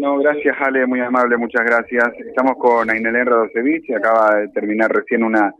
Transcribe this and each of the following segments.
Bueno, gracias Ale, muy amable, muchas gracias. Estamos con Ainelén Radosevich, acaba de terminar recién una,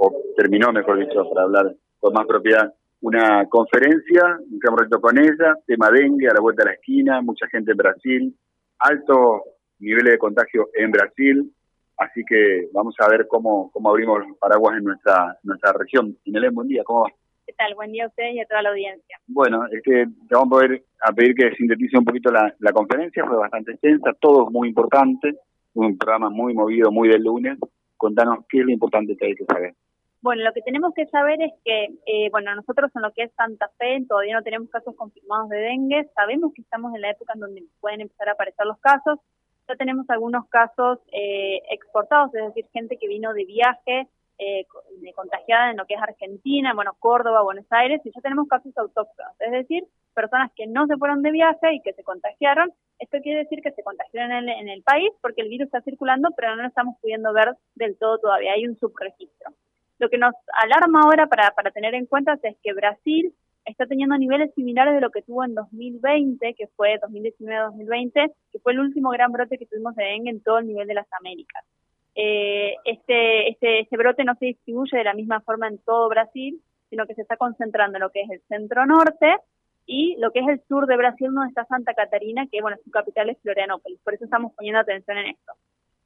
o terminó mejor dicho, para hablar con más propiedad, una conferencia, un reto con ella, tema dengue a la vuelta de la esquina, mucha gente en Brasil, alto nivel de contagio en Brasil, así que vamos a ver cómo, cómo abrimos los paraguas en nuestra, nuestra región. Ainelén, buen día, ¿cómo va? ¿Qué tal? Buen día a usted y a toda la audiencia. Bueno, es que te vamos a, poder, a pedir que sintetice un poquito la, la conferencia, fue bastante extensa, todo es muy importante, un programa muy movido, muy del lunes. Contanos qué es lo importante que hay que saber. Bueno, lo que tenemos que saber es que, eh, bueno, nosotros en lo que es Santa Fe todavía no tenemos casos confirmados de dengue, sabemos que estamos en la época en donde pueden empezar a aparecer los casos, ya tenemos algunos casos eh, exportados, es decir, gente que vino de viaje, eh, contagiada en lo que es Argentina, bueno, Córdoba, Buenos Aires, y ya tenemos casos autóctonos, es decir, personas que no se fueron de viaje y que se contagiaron. Esto quiere decir que se contagiaron en el, en el país porque el virus está circulando, pero no lo estamos pudiendo ver del todo todavía, hay un subregistro. Lo que nos alarma ahora para, para tener en cuenta es que Brasil está teniendo niveles similares de lo que tuvo en 2020, que fue 2019-2020, que fue el último gran brote que tuvimos de dengue en todo el nivel de las Américas eh, este, este, este brote no se distribuye de la misma forma en todo Brasil, sino que se está concentrando en lo que es el centro norte y lo que es el sur de Brasil, donde está Santa Catarina, que bueno, su capital es Florianópolis. Por eso estamos poniendo atención en esto.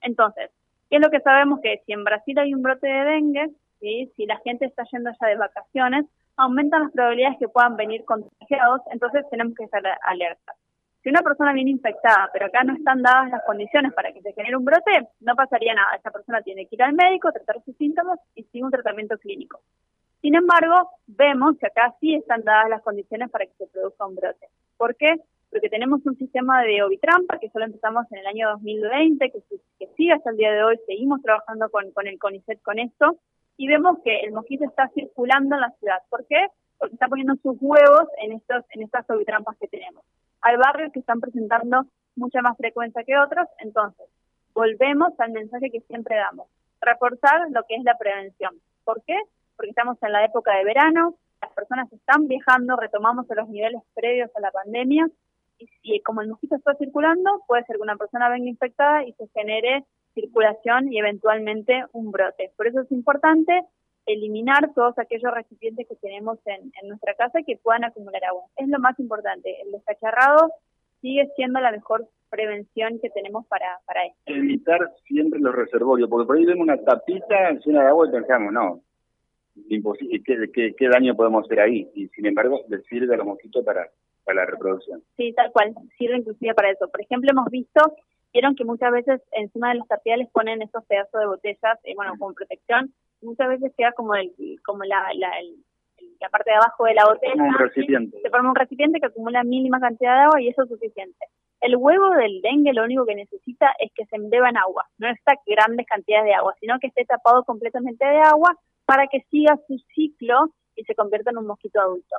Entonces, ¿qué es lo que sabemos? Que si en Brasil hay un brote de dengue, ¿sí? si la gente está yendo allá de vacaciones, aumentan las probabilidades que puedan venir contagiados, entonces tenemos que estar alerta. Si una persona viene infectada, pero acá no están dadas las condiciones para que se genere un brote, no pasaría nada. Esa persona tiene que ir al médico, tratar sus síntomas y sigue un tratamiento clínico. Sin embargo, vemos que acá sí están dadas las condiciones para que se produzca un brote. ¿Por qué? Porque tenemos un sistema de ovitrampa que solo empezamos en el año 2020, que, que sigue hasta el día de hoy, seguimos trabajando con, el CONICET con esto, y vemos que el mosquito está circulando en la ciudad. ¿Por qué? Porque está poniendo sus huevos en, estos, en estas ovitrampas que tenemos hay barrios que están presentando mucha más frecuencia que otros, entonces volvemos al mensaje que siempre damos, reforzar lo que es la prevención. ¿Por qué? Porque estamos en la época de verano, las personas están viajando, retomamos a los niveles previos a la pandemia, y como el mosquito está circulando, puede ser que una persona venga infectada y se genere circulación y eventualmente un brote. Por eso es importante eliminar todos aquellos recipientes que tenemos en, nuestra casa que puedan acumular agua. Es lo más importante. El descacharrado sigue siendo la mejor prevención que tenemos para, para esto. Evitar siempre los reservorios, porque por ahí vemos una tapita llena de agua y pensamos, no, imposible, ¿qué, qué, daño podemos hacer ahí? Y sin embargo, les sirve a los mosquitos para, para la reproducción. Sí, tal cual, sirve inclusive para eso. Por ejemplo, hemos visto, vieron que muchas veces encima de los tapiales ponen esos pedazos de botellas, eh, bueno, como protección, muchas veces queda como el como la, la, la parte de abajo de la botella. un recipiente. Se forma un recipiente que acumula mínima cantidad de agua y eso es suficiente. El huevo del dengue lo único que necesita es que se embeba en agua, no necesita grandes cantidades de agua, sino que esté tapado completamente de agua para que siga su ciclo y se convierta en un mosquito adulto.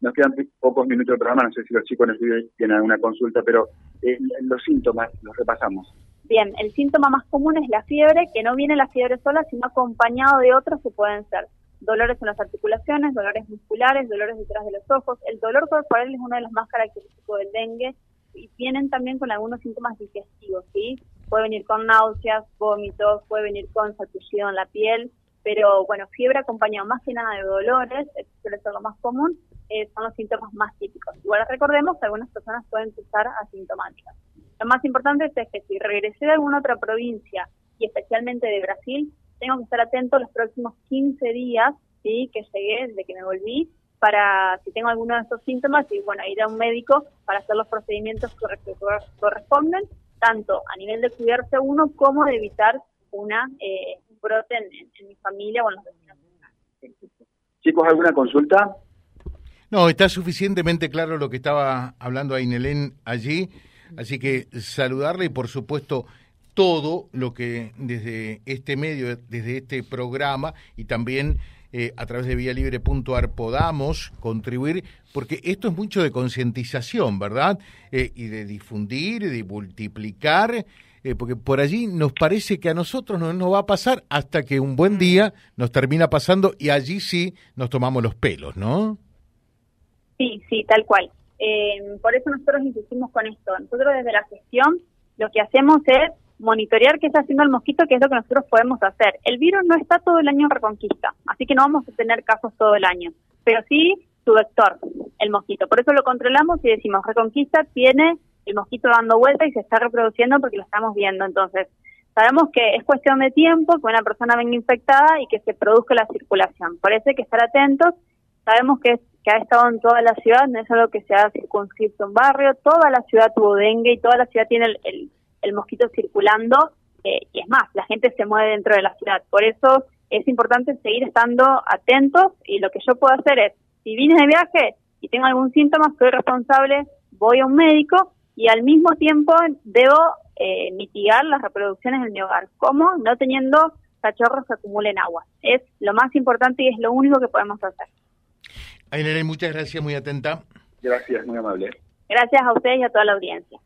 Nos quedan pocos minutos de programa, no sé si los chicos tienen alguna consulta, pero eh, los síntomas los repasamos. Bien, el síntoma más común es la fiebre, que no viene la fiebre sola, sino acompañado de otros que pueden ser dolores en las articulaciones, dolores musculares, dolores detrás de los ojos. El dolor corporal es uno de los más característicos del dengue y vienen también con algunos síntomas digestivos, ¿sí? Puede venir con náuseas, vómitos, puede venir con salpullido en la piel, pero bueno, fiebre acompañado más que nada de dolores, suele ser lo más común, eh, son los síntomas más típicos. Igual recordemos que algunas personas pueden estar asintomáticas. Lo más importante es que si regresé de alguna otra provincia y especialmente de Brasil, tengo que estar atento los próximos 15 días ¿sí? que llegué, desde que me volví, para si tengo alguno de estos síntomas y bueno, ir a un médico para hacer los procedimientos que corresponden, tanto a nivel de cuidarse uno como de evitar una eh, un brote en, mi familia o en los vecinos. Chicos, ¿alguna consulta? No, está suficientemente claro lo que estaba hablando Ainelén allí. Así que saludarle y por supuesto todo lo que desde este medio, desde este programa y también eh, a través de vialibre.ar podamos contribuir, porque esto es mucho de concientización, ¿verdad? Eh, y de difundir, de multiplicar, eh, porque por allí nos parece que a nosotros no nos va a pasar hasta que un buen día nos termina pasando y allí sí nos tomamos los pelos, ¿no? Sí, sí, tal cual. Eh, por eso nosotros insistimos con esto. Nosotros desde la gestión lo que hacemos es monitorear qué está haciendo el mosquito, que es lo que nosotros podemos hacer. El virus no está todo el año en Reconquista, así que no vamos a tener casos todo el año, pero sí su vector, el mosquito. Por eso lo controlamos y decimos, Reconquista tiene el mosquito dando vuelta y se está reproduciendo porque lo estamos viendo. Entonces, sabemos que es cuestión de tiempo que una persona venga infectada y que se produzca la circulación. Por eso hay que estar atentos. Sabemos que, que ha estado en toda la ciudad, no es algo que se ha circunscrito en barrio, toda la ciudad tuvo dengue y toda la ciudad tiene el, el, mosquito circulando. Eh, y es más, la gente se mueve dentro de la ciudad. Por eso es importante seguir estando atentos y lo que yo puedo hacer es, si vine de viaje y tengo algún síntoma, soy responsable, voy a un médico y al mismo tiempo debo eh, mitigar las reproducciones en mi hogar. ¿Cómo? No teniendo cachorros que acumulen agua. Es lo más importante y es lo único que podemos hacer. Ainere, muchas gracias, muy atenta. Gracias, muy amable. Gracias a ustedes y a toda la audiencia.